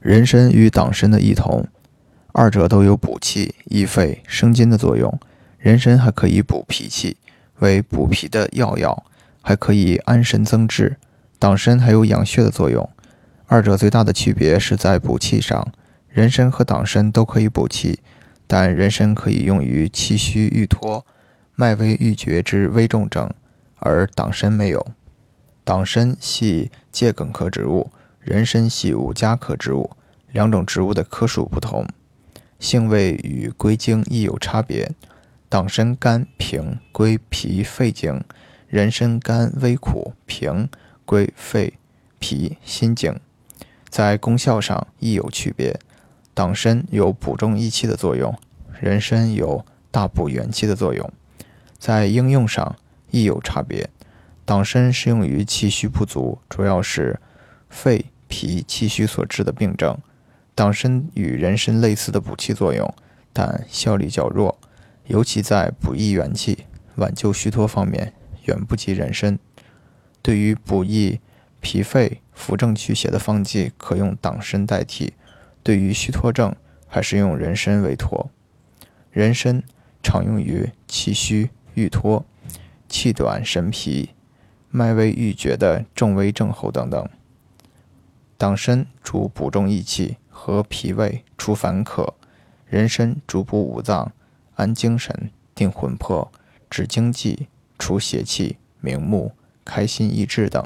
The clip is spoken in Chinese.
人参与党参的异同，二者都有补气、益肺、生津的作用。人参还可以补脾气，为补脾的要药，还可以安神增智。党参还有养血的作用。二者最大的区别是在补气上，人参和党参都可以补气，但人参可以用于气虚欲脱、脉微欲绝之危重症，而党参没有。党参系桔梗科植物。人参系五加科植物，两种植物的科属不同，性味与归经亦有差别。党参甘平，归脾肺经；人参甘微苦，平，归肺脾心经。在功效上亦有区别，党参有补中益气的作用，人参有大补元气的作用。在应用上亦有差别，党参适用于气虚不足，主要是肺。脾气虚所致的病症，党参与人参类似的补气作用，但效力较弱，尤其在补益元气、挽救虚脱方面，远不及人参。对于补益脾肺、扶正祛邪的方剂，可用党参代替；对于虚脱症，还是用人参为妥。人参常用于气虚欲脱、气短神疲、脉微欲绝的重危症候等等。党参主补中益气，和脾胃，除烦渴；人参主补五脏，安精神，定魂魄，止惊悸，除邪气，明目，开心益智等。